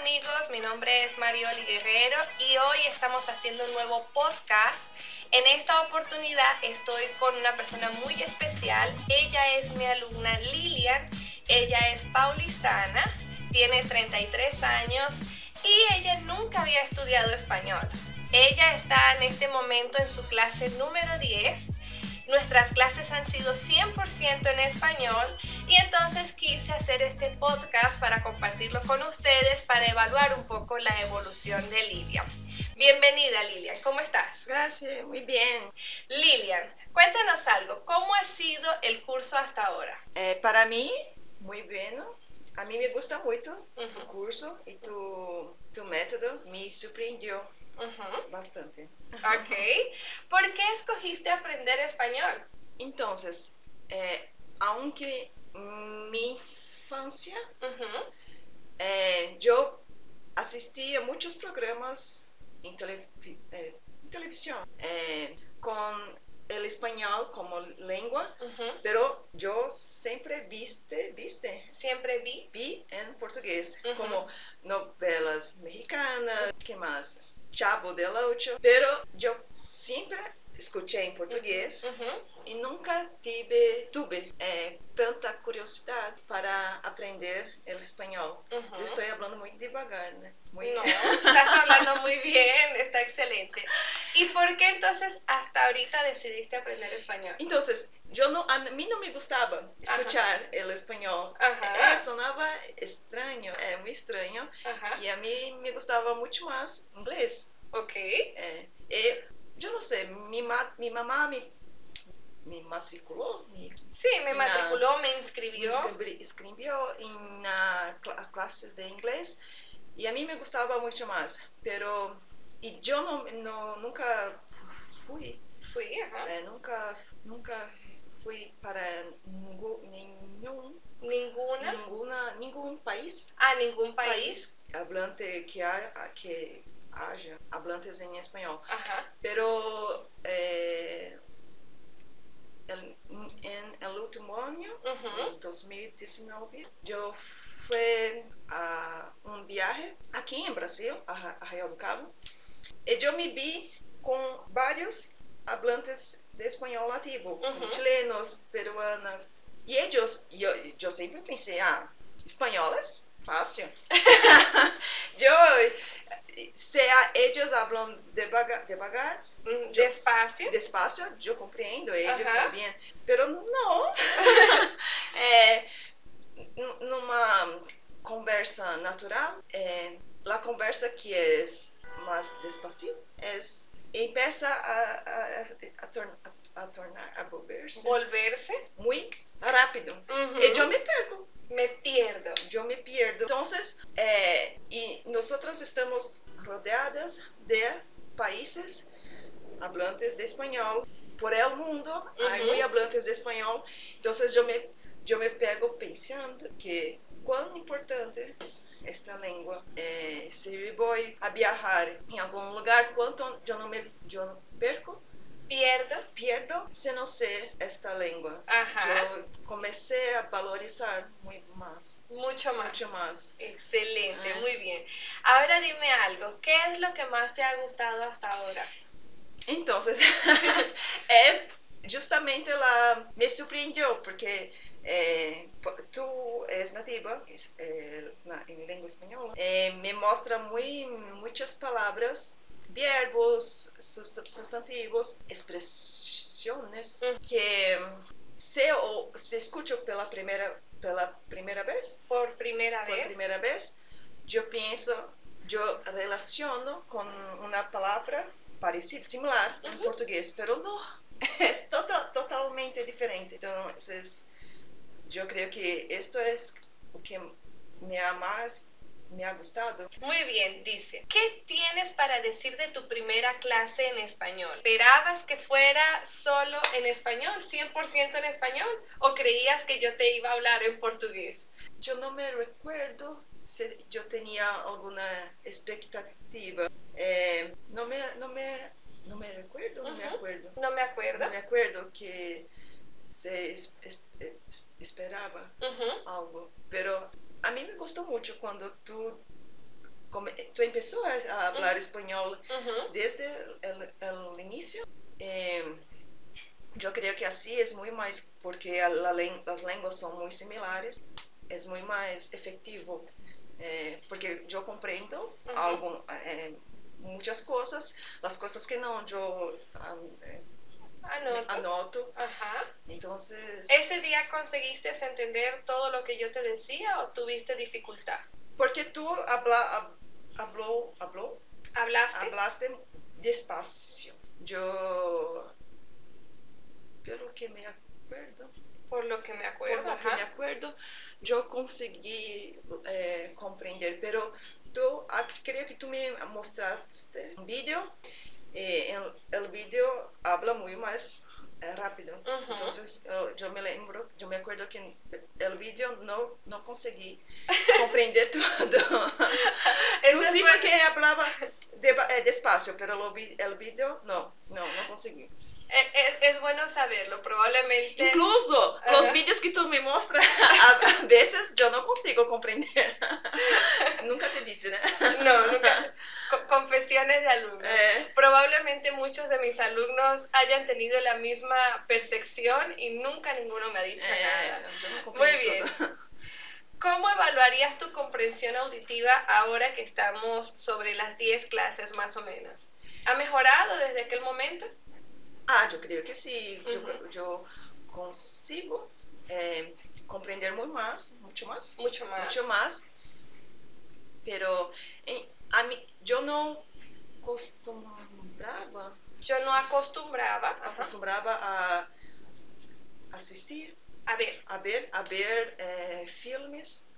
amigos, mi nombre es Marioli Guerrero y hoy estamos haciendo un nuevo podcast. En esta oportunidad estoy con una persona muy especial. Ella es mi alumna Lilian, ella es paulistana, tiene 33 años y ella nunca había estudiado español. Ella está en este momento en su clase número 10 Nuestras clases han sido 100% en español y entonces quise hacer este podcast para compartirlo con ustedes para evaluar un poco la evolución de Lilian. Bienvenida Lilian, ¿cómo estás? Gracias, muy bien. Lilian, cuéntanos algo, ¿cómo ha sido el curso hasta ahora? Eh, para mí, muy bien. A mí me gusta mucho tu curso y tu, tu método, me sorprendió bastante. Ok. ¿Por qué escogiste aprender español? Entonces, eh, aunque mi infancia, eh, yo asistí a muchos programas en, eh, televisión con el español como lengua, pero yo siempre viste, viste. Siempre vi. Vi en portugués, como novelas mexicanas, ¿qué más? Chavo del Ocho, pero yo siempre escuché en portugués y nunca tuve, tuve eh, tanta curiosidad para aprender el español. Yo estoy hablando muy devagar, ¿no? Muy... No, estás hablando muy bien, está excelente. ¿Y por qué entonces hasta ahorita decidiste aprender español? Entonces, yo no, a mí no me gustaba escuchar el español. Eh, sonaba extraño, eh, muy extraño. Y a mí me gustaba mucho más inglés. Ok. Eh, eh yo no sé, mi, mi mamá me, me matriculó. sí, me matriculó, me inscribió. Me inscribió en clases de inglés y a mí me gustaba mucho más, pero y yo no, no nunca fui. Fui, ajá. Eh, nunca, nunca fui para ningún, ninguna ninguna ningún país ah ningún país, país hablante que, que haya hablantes en español Ajá. pero eh, el, en el último año uh 2019 yo fui a un viaje aquí en Brasil a, a Real do Cabo y yo me vi con varios hablantes de español nativo, chilenos, peruanas, y ellos, yo, yo siempre pensé, ah, españoles, fácil. yo, sea ellos hablan devagar, devagar mm, despacio. Despacio, yo comprendo, ellos también. Pero no. é, numa conversa natural, é, a conversa que é mais despacito é empieza a, a, a, tornar, a tornar, a volverse. Volverse. Muy rápido. Uh Y yo me perco. Me pierdo. Yo me pierdo. Entonces, eh, y nosotros estamos rodeadas de países hablantes de español. Por el mundo uh -huh. hay muy hablantes de español. Entonces yo me, yo me pego pensando que cuán importante es esta lengua. Eh, si voy a viajar en algún lugar, ¿cuánto yo no me yo perco? Pierdo. Pierdo si no sé esta lengua. Ajá. Yo comencé a valorizar muy más. Mucho más. Mucho más. Excelente, ah. muy bien. Ahora dime algo, ¿qué es lo que más te ha gustado hasta ahora? Entonces, es justamente la... Me sorprendió porque eh, tú es nativa eh, en lengua española, eh, me muestra muy, muchas palabras, verbos, sustantivos, expresiones que se, o, se escucho pela primera, pela primera vez. Por primera por vez. primera vez, yo pienso, yo relaciono con una palabra parecida, similar uh -huh. en portugués, pero no, es total, totalmente diferente. Entonces, yo creo que esto es lo que me ha más me ha gustado. Muy bien, dice, ¿qué tienes para decir de tu primera clase en español? ¿Esperabas que fuera solo en español, 100% en español? ¿O creías que yo te iba a hablar en portugués? Yo no me recuerdo si yo tenía alguna expectativa. Eh, no, me, no, me, no me recuerdo, no uh -huh. me acuerdo. No me acuerdo. No me acuerdo que se es, es, esperaba uh -huh. algo. Pero a mí me gustó mucho cuando tú tú empezó a, hablar español desde el, inicio. Eh, yo creo que así es muy más, porque las lenguas son muy similares, es muy más efectivo, eh, porque yo comprendo eh, muchas cosas, las cosas que no, yo anoto. anoto. Ajá. Entonces... ¿Ese día conseguiste entender todo lo que yo te decía o tuviste dificultad? Porque tú habla, habló, habló, ¿Hablaste? hablaste despacio. Yo, por lo que me acuerdo, por lo que me acuerdo, por lo que me acuerdo, yo conseguí eh, comprender, pero tú, ah, creo que tú me mostraste un vídeo, eh, el, el vídeo habla muy más rápido. Entonces yo me lembro, yo me acuerdo que el vídeo no, no conseguí comprender todo. Eso sí, porque hablaba eh, despacio, pero el vídeo no, no, no conseguí. Es, bueno saberlo, probablemente. Incluso los vídeos que tú me muestras, a, veces yo no consigo comprender. nunca te dicen, ¿eh? No, nunca. Confesiones de alumnos. Eh. Probablemente muchos de mis alumnos hayan tenido la misma percepción y nunca ninguno me ha dicho eh, nada. Muy bien. ¿Cómo evaluarías tu comprensión auditiva ahora que estamos sobre las 10 clases más o menos? ¿Ha mejorado desde aquel momento? Ah, yo creo que sí. yo, consigo eh, comprender muy más, mucho más. Mucho más. Mucho más. Pero a mí, yo no acostumbraba. Yo no acostumbraba. Acostumbraba a asistir. A ver. A ver, a ver eh, filmes.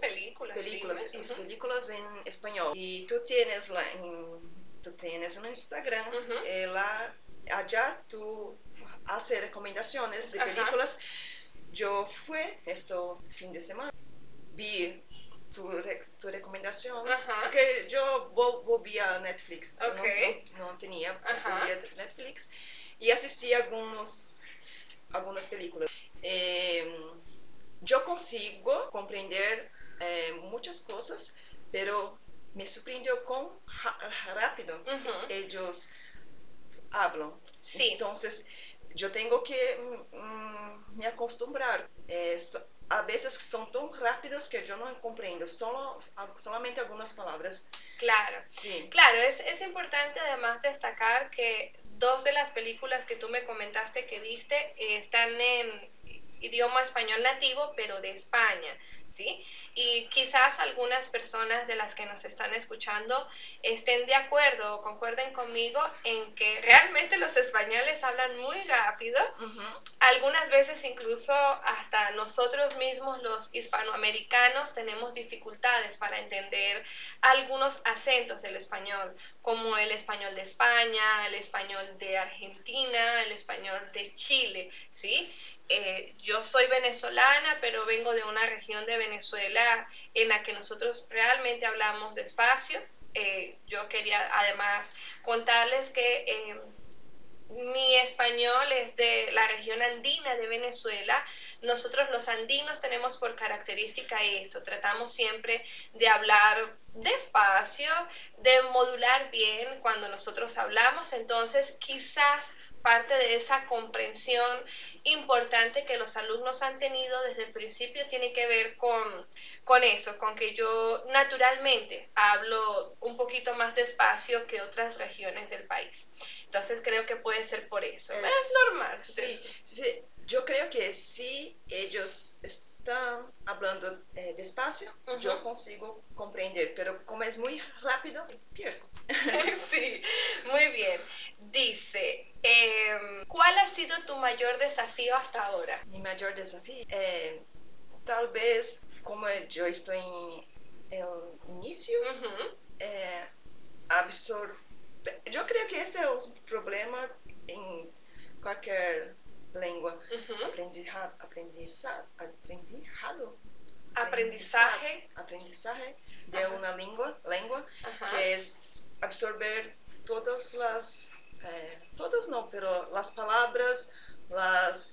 películas. Películas, películas en español. Y tú tienes la, tú tienes un Instagram, eh, la allá tú haces recomendaciones de películas. Yo fui este fin de semana, vi tu, tu recomendación, porque yo volví a Netflix, no, tenía, Netflix y asistí a algunos, algunas películas. Em, yo consigo comprender eh, muchas cosas, pero me sorprendió con rápido ellos hablan. Sí. Entonces, yo tengo que mm, me acostumbrar. Eh, a veces son tan rápidos que yo no comprendo, solo, solamente algunas palabras. Claro, sí. claro, es, es importante además destacar que dos de las películas que tú me comentaste que viste eh, están en idioma español nativo, pero de España, ¿sí? Y quizás algunas personas de las que nos están escuchando estén de acuerdo o concuerden conmigo en que realmente los españoles hablan muy rápido. Algunas veces incluso hasta nosotros mismos los hispanoamericanos tenemos dificultades para entender algunos acentos del español, como el español de España, el español de Argentina, el español de Chile, ¿sí? Eh, yo soy venezolana, pero vengo de una región de Venezuela en la que nosotros realmente hablamos despacio. Eh, yo quería además contarles que eh, mi español es de la región andina de Venezuela. Nosotros los andinos tenemos por característica esto, tratamos siempre de hablar despacio, de modular bien cuando nosotros hablamos, entonces quizás parte de esa comprensión importante que los alumnos han tenido desde el principio tiene que ver con, con eso, con que yo naturalmente hablo un poquito más despacio que otras regiones del país. Entonces creo que puede ser por eso. Es, normal. Sí, sí, yo creo que si ellos están hablando eh, despacio, yo consigo comprender, pero como es muy rápido, pierdo. sí, muy bien. Dice, Em, ¿Cuál ha sido tu mayor desafío hasta ahora? Mi mayor desafío, eh, tal vez como yo estoy en el inicio, eh, absorber. Yo creo que este es un problema en cualquier lengua. Aprendizaje, aprendizado, aprendizaje. Aprendizaje de una lengua, lengua que es absorber todas las eh, todas no, pero las palabras, las,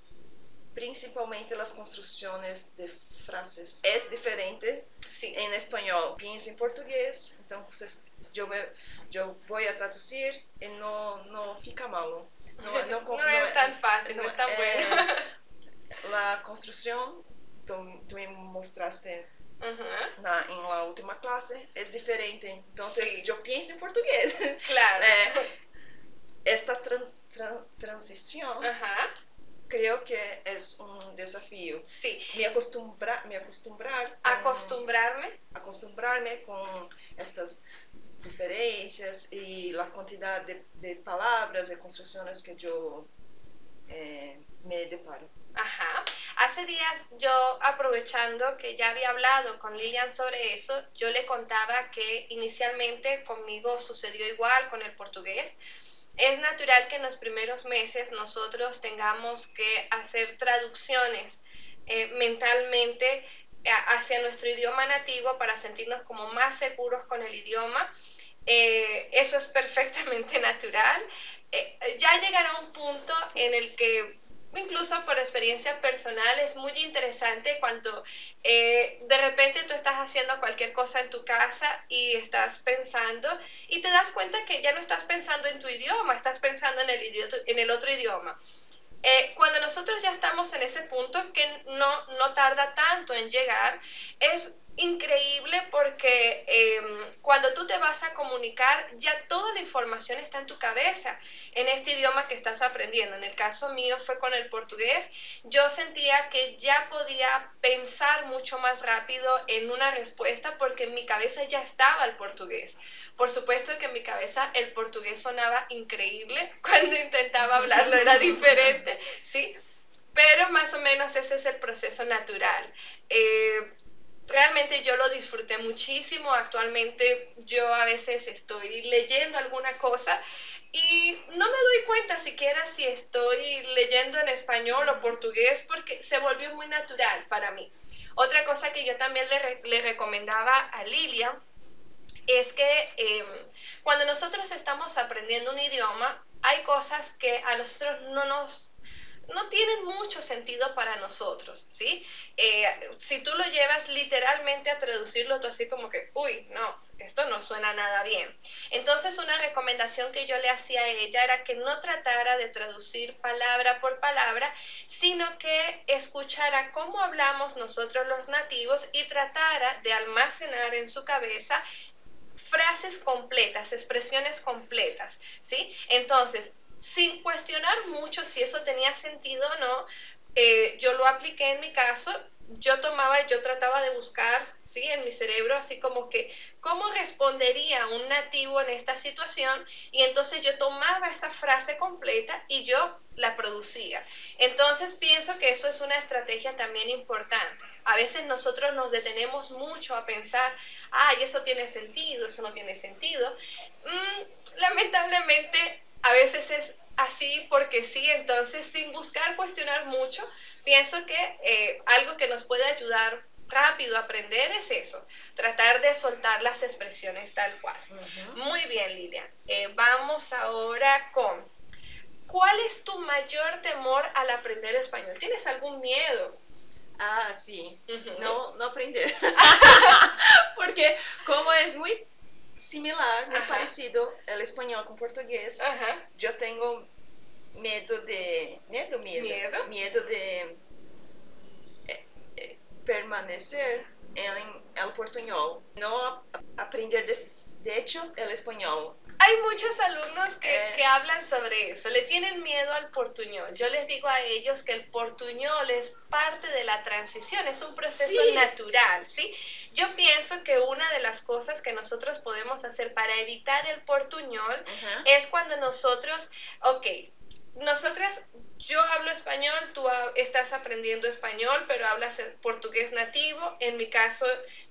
principalmente las construcciones de frases es diferente Sí. en español. Piensa en portugués, entonces yo, me, yo voy a traducir y no, no fica malo. No, no, No es tan fácil, no es tan bueno. La construcción, tú, tú me mostraste Ujú, na, en la última clase, es diferente. Entonces Sí. yo pienso en portugués. Claro. Eh, esta tran- tran- transición Ajá. creo que es un desafío. Sí. Me, acostumbra, me acostumbrar con- Acostumbrarme. acostumbrarme con estas diferencias y la cantidad de, palabras y construcciones que yo eh, me deparo. Ajá. Hace días yo, aprovechando que ya había hablado con Lilian sobre eso, yo le contaba que inicialmente conmigo sucedió igual con el portugués. Es natural que en los primeros meses nosotros tengamos que hacer traducciones eh, mentalmente hacia nuestro idioma nativo para sentirnos como más seguros con el idioma. Eh, eso es perfectamente natural. Eh, ya llegará un punto en el que incluso por experiencia personal es muy interesante cuando eh, de repente tú estás haciendo cualquier cosa en tu casa y estás pensando y te das cuenta que ya no estás pensando en tu idioma, estás pensando en el, en el otro idioma. Eh, cuando nosotros ya estamos en ese punto que no, no tarda tanto en llegar, es increíble porque eh, cuando tú te vas a comunicar, ya toda la información está en tu cabeza en este idioma que estás aprendiendo. En el caso mío fue con el portugués. Yo sentía que ya podía pensar mucho más rápido en una respuesta porque en mi cabeza ya estaba el portugués. Por supuesto que en mi cabeza el portugués sonaba increíble. Cuando intentaba hablarlo era diferente, ¿sí? Pero más o menos ese es el proceso natural. Eh, realmente yo lo disfruté muchísimo. Actualmente yo a veces estoy leyendo alguna cosa y no me doy cuenta siquiera si estoy leyendo en español o portugués porque se volvió muy natural para mí. Otra cosa que yo también le, re- le recomendaba a Lilia es que eh, cuando nosotros estamos aprendiendo un idioma, hay cosas que a nosotros no nos no tienen mucho sentido para nosotros, ¿sí? Eh, si tú lo llevas literalmente a traducirlo, tú así como que, uy, no, esto no suena nada bien. Entonces, una recomendación que yo le hacía a ella era que no tratara de traducir palabra por palabra, sino que escuchara cómo hablamos nosotros los nativos y tratara de almacenar en su cabeza frases completas, expresiones completas, ¿sí? Entonces, sin cuestionar mucho si eso tenía sentido o no, eh, yo lo apliqué en mi caso, yo tomaba yo trataba de buscar, ¿sí? En mi cerebro, así como que, ¿cómo respondería un nativo en esta situación? Y entonces yo tomaba esa frase completa y yo la producía. Entonces pienso que eso es una estrategia también importante. A veces nosotros nos detenemos mucho a pensar, ay, eso tiene sentido, eso no tiene sentido. Mm, lamentablemente, a veces es así porque sí, entonces sin buscar cuestionar mucho, pienso que eh, algo que nos puede ayudar rápido a aprender es eso, tratar de soltar las expresiones tal cual. Muy bien, Lidia. Eh, vamos ahora con, ¿cuál es tu mayor temor al aprender español? ¿Tienes algún miedo? Ah, sí. No, no aprender. Porque como es muy similar, muy Ajá. parecido el español con portugués, Ajá. yo tengo miedo de... Miedo, miedo. Miedo. Miedo de eh, eh, permanecer en el portuñol. No ap- aprender de, de hecho el español. Hay muchos alumnos que, Eh. que hablan sobre eso, le tienen miedo al portuñol. Yo les digo a ellos que el portuñol es parte de la transición, es un proceso Sí. natural, ¿sí? Yo pienso que una de las cosas que nosotros podemos hacer para evitar el portuñol es cuando nosotros, ok, nosotras, yo hablo español, tú estás aprendiendo español, pero hablas portugués nativo. En mi caso,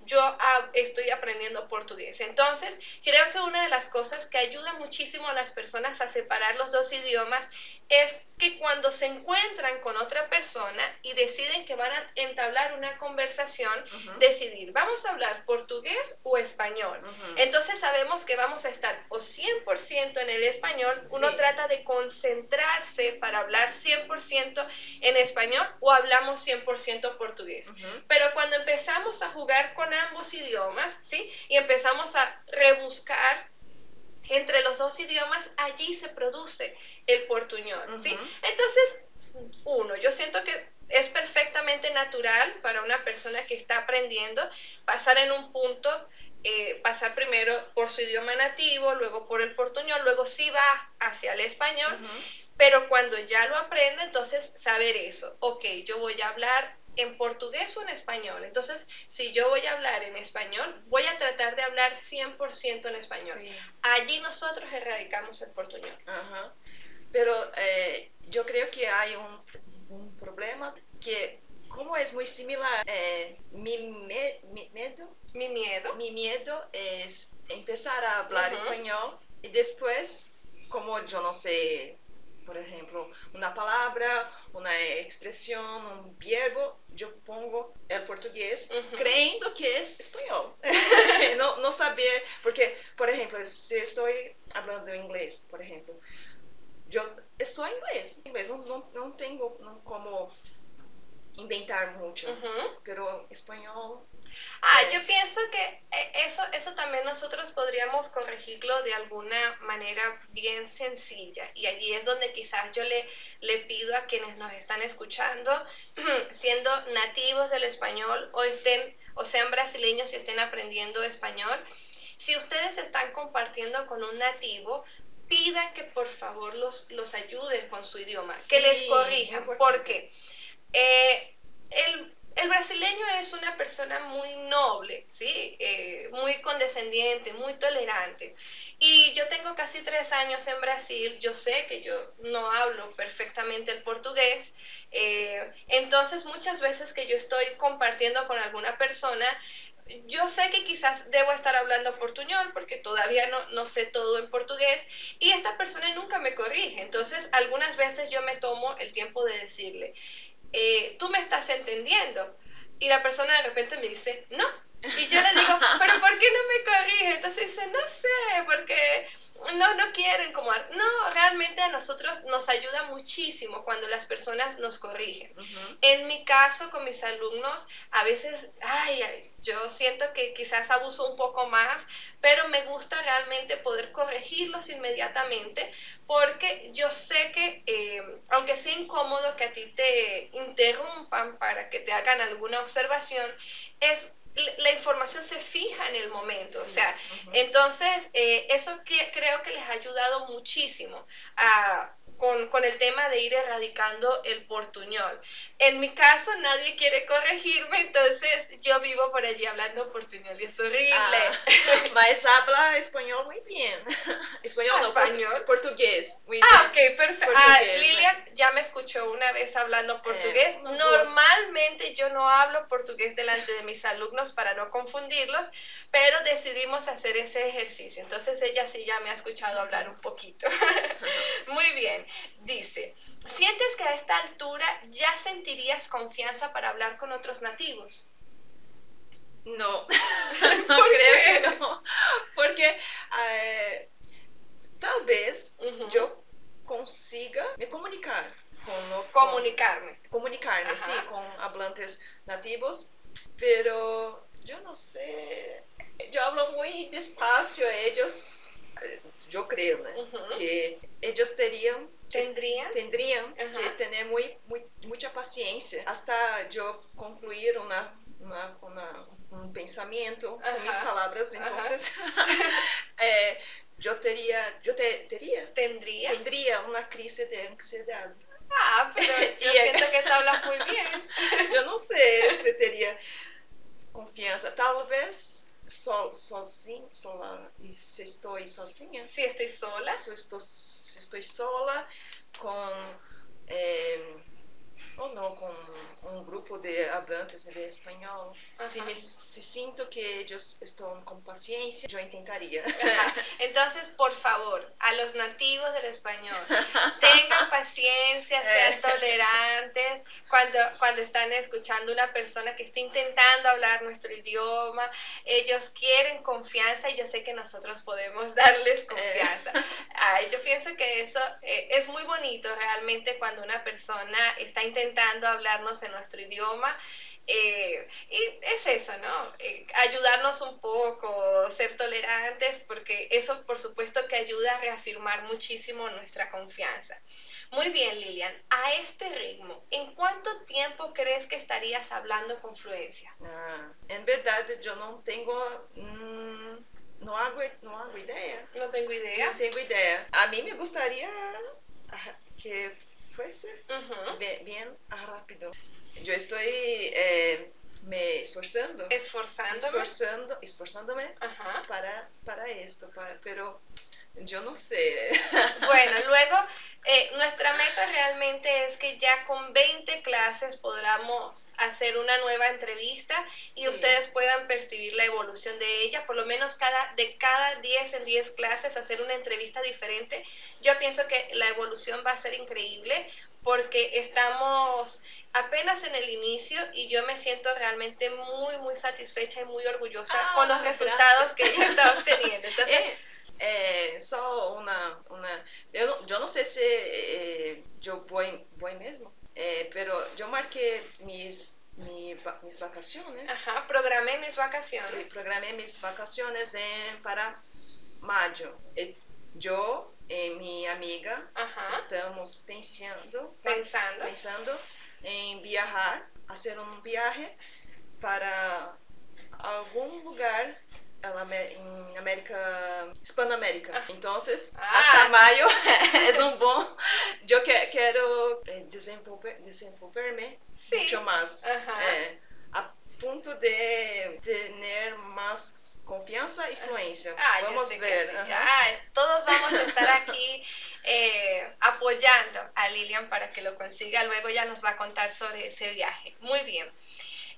yo estoy aprendiendo portugués. Entonces, creo que una de las cosas que ayuda muchísimo a las personas a separar los dos idiomas es que cuando se encuentran con otra persona y deciden que van a entablar una conversación, decidir, ¿vamos a hablar portugués o español? Entonces sabemos que vamos a estar o 100% en el español, uno trata de concentrarse para hablar 100% en español o hablamos 100% portugués. Pero cuando empezamos a jugar con ambos idiomas, ¿sí? Y empezamos a rebuscar entre los dos idiomas, allí se produce el portuñol, ¿sí? Entonces, uno, yo siento que es perfectamente natural para una persona que está aprendiendo pasar en un punto, eh, pasar primero por su idioma nativo, luego por el portuñol, luego sí va hacia el español, pero cuando ya lo aprende, entonces saber eso, ok, yo voy a hablar en portugués o en español. Entonces, si yo voy a hablar en español, voy a tratar de hablar 100% en español. Allí nosotros erradicamos el portuñol. Pero eh, yo creo que hay un, problema que, como es muy similar, eh, mi, miedo, mi miedo. Mi miedo es empezar a hablar español y después, como yo no sé por ejemplo, una palabra, una expresión, un verbo, yo pongo el portugués creyendo que es español. no, no saber, porque, por ejemplo, si estoy hablando inglés, por ejemplo, yo soy inglés, inglés no, no, no tengo como inventar mucho, pero español Ah, yo pienso que eh, eso, eso también nosotros podríamos corregirlo de alguna manera bien sencilla. Y allí es donde quizás yo le, le pido a quienes nos están escuchando, siendo nativos del español o estén, o sean brasileños y estén aprendiendo español, si ustedes están compartiendo con un nativo, pidan que por favor los, los ayuden con su idioma, que les corrijan. porque eh, el el brasileño es una persona muy noble, ¿sí? Eh, muy condescendiente, muy tolerante. Y yo tengo casi tres años en Brasil, yo sé que yo no hablo perfectamente el portugués, eh, entonces muchas veces que yo estoy compartiendo con alguna persona, yo sé que quizás debo estar hablando portuñol porque todavía no, no, sé todo en portugués y esta persona nunca me corrige. Entonces, algunas veces yo me tomo el tiempo de decirle, eh, tú me estás entendiendo. Y la persona de repente me dice, no. Y yo le digo, pero ¿por qué no me corrige? Entonces dice, no sé, porque no, no quiero incomodar. No, realmente a nosotros nos ayuda muchísimo cuando las personas nos corrigen. En mi caso, con mis alumnos, a veces, ay, yo siento que quizás abuso un poco más, pero me gusta realmente poder corregirlos inmediatamente porque yo sé que, eh, aunque sea incómodo que a ti te interrumpan para que te hagan alguna observación, es la información se fija en el momento. O sea, entonces eh, eso que, creo que les ha ayudado muchísimo a con, con, el tema de ir erradicando el portuñol. En mi caso nadie quiere corregirme, entonces yo vivo por allí hablando portuñol y es horrible. Ah, habla español muy bien. Español, no, español. portugués. Muy ah, ok, perfecto. Ah, Lilian ya me escuchó una vez hablando eh, portugués. Normalmente yo no hablo portugués delante de mis alumnos para no confundirlos, pero decidimos hacer ese ejercicio. Entonces ella sí ya me ha escuchado hablar un poquito. muy bien. Dice, ¿sientes que a esta altura ya sentirías confianza para hablar con otros nativos? No, no creo que no, porque eh, tal vez yo consiga me comunicar con, comunicarme, comunicarme, sí, con hablantes nativos, pero yo no sé, yo hablo muy despacio, ellos, eh, yo creo, que ellos terían Tendrían, tendrían que tener muy, muy, mucha paciencia hasta yo concluir una, una, un pensamiento con mis palabras. Entonces, eh, yo, tería, yo te, tería, ¿Tendría? tendría una crisis de ansiedad. Ah, pero yo siento que te hablas muy bien. yo no sé si tenía confianza. Tal vez so, sozinha, sola, e se estou sozinha. Se estou sola. Se estou, se estou sola, com. É, ou não com um grupo de hablantes de espanhol. Uh -huh. se, me, se sinto que eles estão com paciência, eu tentaria. Uh -huh. Então, por favor, a los nativos del español, tengan paciencia, sean tolerantes cuando, cuando están escuchando una persona que está intentando hablar nuestro idioma. Ellos quieren confianza y yo sé que nosotros podemos darles confianza. Ay, yo pienso que eso eh, es muy bonito realmente cuando una persona está intentando hablarnos en nuestro idioma. Eh, y es eso, ¿no? Eh, ayudarnos un poco, ser tolerantes, porque eso por supuesto que ayuda a reafirmar muchísimo nuestra confianza. Muy bien, Lilian, a este ritmo, ¿en cuánto tiempo crees que estarías hablando con fluencia? Ah, en verdad, yo no tengo... Mmm, no, hago, no hago idea. No tengo idea. No tengo idea. A mí me gustaría que fuese bien, bien, rápido. Yo estoy eh, me esforzando. Esforzándome. Esforzando, esforzándome Ajá. para, para esto, para, pero yo no sé. Bueno, luego eh, nuestra meta realmente es que ya con 20 clases podamos hacer una nueva entrevista y Sí. ustedes puedan percibir la evolución de ella, por lo menos cada, de cada 10 en 10 clases hacer una entrevista diferente. Yo pienso que la evolución va a ser increíble porque estamos apenas en el inicio y yo me siento realmente muy, muy satisfecha y muy orgullosa Ah, con los resultados que ella está obteniendo. Entonces, É, é só uma, uma eu, eu não sei se eu vou, vou mesmo, é, pero eu marquei mis, mi, va- mis vacaciones, ajá, programé mis vacaciones. programei mis vacaciones em, para maio. Eu e minha amiga Ajá, estamos pensando, pensando. pensando em viajar, fazer um viaje para algum lugar en Amé- en América, Hispanoamérica. Ah. Entonces, Ah. hasta mayo es un buen, yo que, quiero eh, desenvolver, desenvolverme Sí. mucho más, eh, a punto de tener más confianza y fluencia. Ah, Vamos ver. sí. Ah, todos vamos a estar aquí eh, apoyando a Lilian para que lo consiga. Luego ya nos va a contar sobre ese viaje. Muy bien.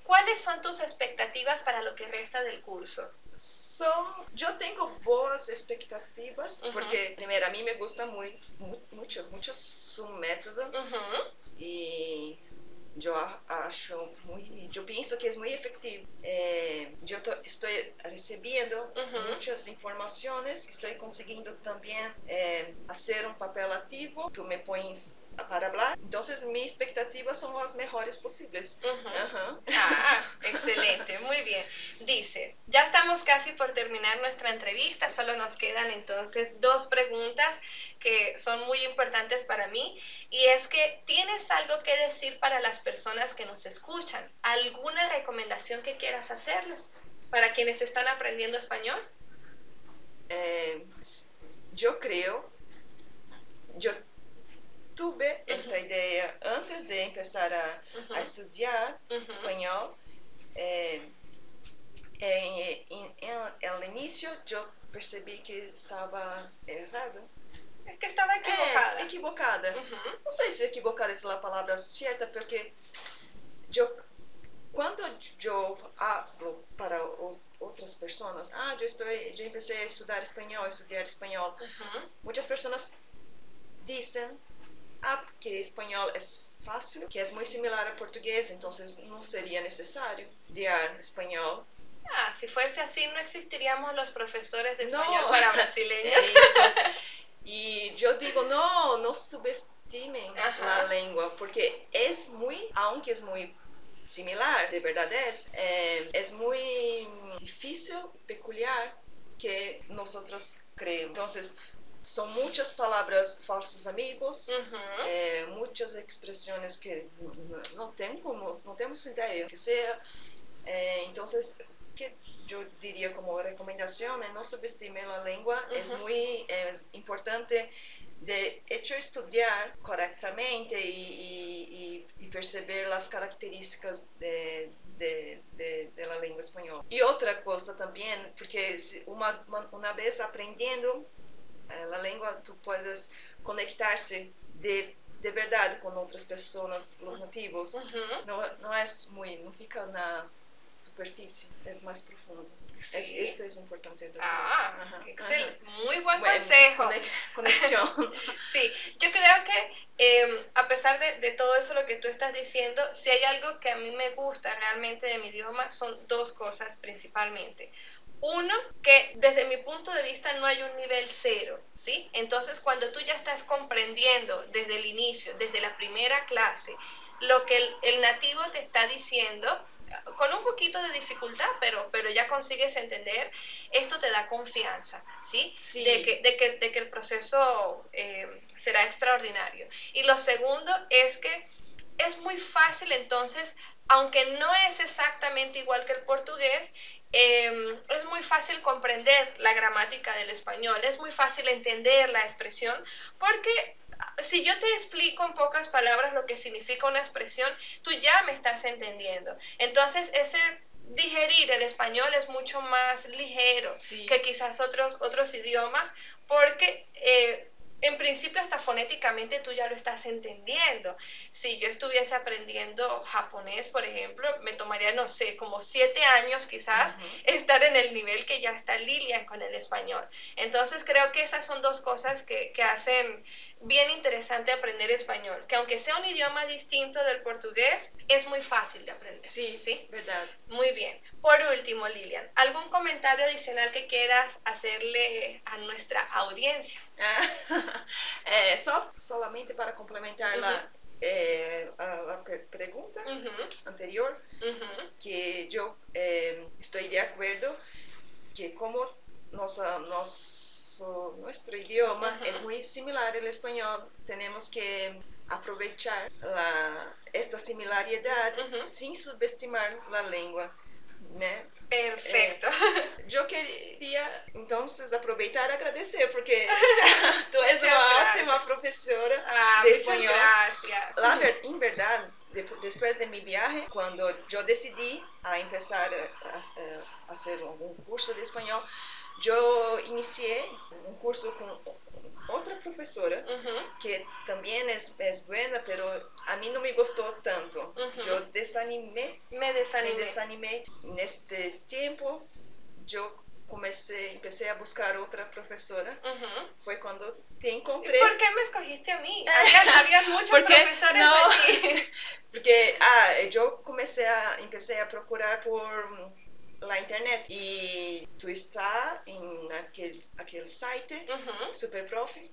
¿Cuáles son tus expectativas para lo que resta del curso? Son, yo tengo boas expectativas Ujú. porque, primero, a mí me gusta muy, mu- mucho, mucho su método Ujú, e eu acho muito, eu penso que é muito efetivo. É, eu estou recebendo Uhum. muitas informações, estou conseguindo também é, fazer um papel ativo. Tu me pões para falar, então minhas expectativas são as melhores possíveis. ujú. Aham. Ah, excelente, muy bien. Dice, ya estamos casi por terminar nuestra entrevista, solo nos quedan entonces dos preguntas que son muy importantes para mí y es que tienes algo que decir para las personas que nos escuchan, alguna recomendación que quieras hacerles para quienes están aprendiendo español. É, eu creio, eu tive esta ideia antes de começar a, Ujú, a estudar ujú, espanhol. Eh, em, em, em, no início eu percebi que estava errado. Que estaba equivocada. É, equivocada. Ujú, Não sei se equivocada é a palavra certa, porque eu, quando eu hablo para os, outras pessoas, ah, eu estou, eu comecei a estudar espanhol, estudar espanhol. ujú, Muitas pessoas dizem ah, que espanhol é fácil, que é muito similar ao português, então não seria necessário estudar espanhol. Ah, si fuese así no existiríamos los profesores de No. español para É brasileños. isso. E eu digo, não, não subestimem Ajá. a língua, porque é muito, aunque é muito similar, de verdade é, é, é muito difícil, peculiar, que nós creemos. Então, são muitas palavras falsos amigos, Ujú. é, muitas expressões que não tem como, não temos ideia que seja. É, então, que eu diria como recomendação é não subestimar a língua. É Uhum. muito é, importante de hecho estudar corretamente e, e, e perceber as características de, de, de, de la língua espanhola. E outra coisa também, porque uma, uma vez aprendendo eh, a língua, tu puedes conectar-se de de verdad con otras personas, los nativos, no, no es muy, no fica na superficie, es más profundo. esto es importante. Ah, excelente. Muy buen consejo. conexión. sí, yo creo que em, a pesar de, de, todo eso lo que tú estás diciendo, si hay algo que a mí me gusta realmente de mi idioma, son dos cosas principalmente. Uno, que desde mi punto de vista no hay un nivel cero, ¿sí? Entonces, cuando tú ya estás comprendiendo desde el inicio, desde la primera clase, lo que el, nativo te está diciendo, con un poquito de dificultad, pero, pero ya consigues entender, esto te da confianza, ¿sí? De, que, de, que, de, que, el proceso eh, será extraordinario. Y lo segundo es que es muy fácil entonces, aunque no es exactamente igual que el portugués, Em, es muy fácil comprender la gramática del español, es muy fácil entender la expresión, porque si yo te explico en pocas palabras lo que significa una expresión, tú ya me estás entendiendo. Entonces, ese digerir el español es mucho más ligero que quizás otros, otros idiomas, porque eh, en principio hasta fonéticamente tú ya lo estás entendiendo. Si yo estuviese aprendiendo japonés, por ejemplo, me tomaría, no sé, como siete años quizás estar en el nivel que ya está Lilian con el español. Entonces creo que esas son dos cosas que, que hacen bien interesante aprender español, que aunque sea un idioma distinto del portugués, es muy fácil de aprender. Sí, sí, verdad. Muy bien. Por último, Lilian, ¿algún comentario adicional que quieras hacerle a nuestra audiencia? Eh, solamente para complementar la, eh, la, pregunta anterior, que yo eh, estoy de acuerdo que como nos, nos nuestro idioma es muy similar al español, tenemos que aprovechar esta similaridad sin subestimar la lengua. Perfecto. Eh, yo quería entonces aprovechar y agradecer porque tú eres una ótima profesora ah, de español. Gracias. La, en verdad, después de mi viaje, cuando yo decidí a empezar a, a hacer un curso de español, yo inicié un curso con otra profesora que también es, es, buena, pero a mí no me gustó tanto. Yo desanimé. Me desanimé. Me desanimé. En este tiempo yo comencé, empecé a buscar otra profesora. Fue cuando te encontré. ¿Por qué me escogiste a mí? Había, había muchos profesores no, Porque ah, yo comencé a, empecé a procurar por la internet. Y tú estás en aquel, aquel site, Super Profi,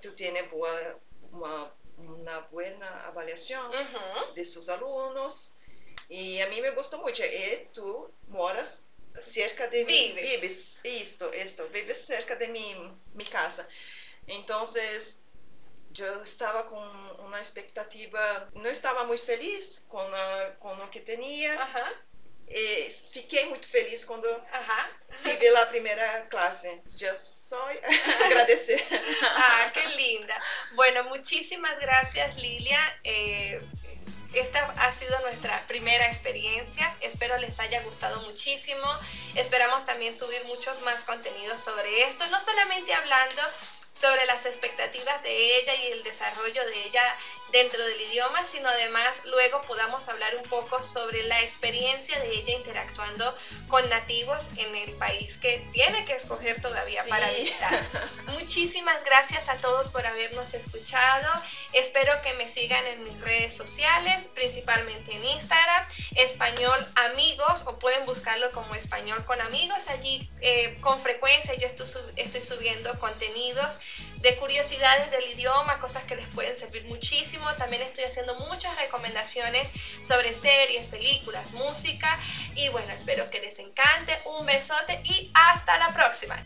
tú tienes una, una, buena avaliación de sus alumnos y a mí me gustó mucho. Y tú moras cerca de mi, vives, esto, esto, vives cerca de mi, mi casa. Entonces, yo estaba con una expectativa, no estaba muy feliz con, con lo que tenía, e fiquei muito feliz quando tive a primeira clase. Já só agradecer. ah, qué linda. Bueno, muchísimas gracias Lilia. Eh, esta ha sido nuestra primera experiencia. Espero les haya gustado muchísimo. Esperamos también subir muchos más contenidos sobre esto, no solamente hablando sobre las expectativas de ella y el desarrollo de ella dentro del idioma, sino además luego podamos hablar un poco sobre la experiencia de ella interactuando con nativos en el país que tiene que escoger todavía para visitar. Muchísimas gracias a todos por habernos escuchado. Espero que me sigan en mis redes sociales, principalmente en Instagram, español amigos, o pueden buscarlo como español con amigos. Allí eh, con frecuencia yo estoy, estoy subiendo contenidos de curiosidades del idioma, cosas que les pueden servir muchísimo. También estoy haciendo muchas recomendaciones sobre series, películas, música y bueno, espero que les encante. Un besote y hasta la próxima.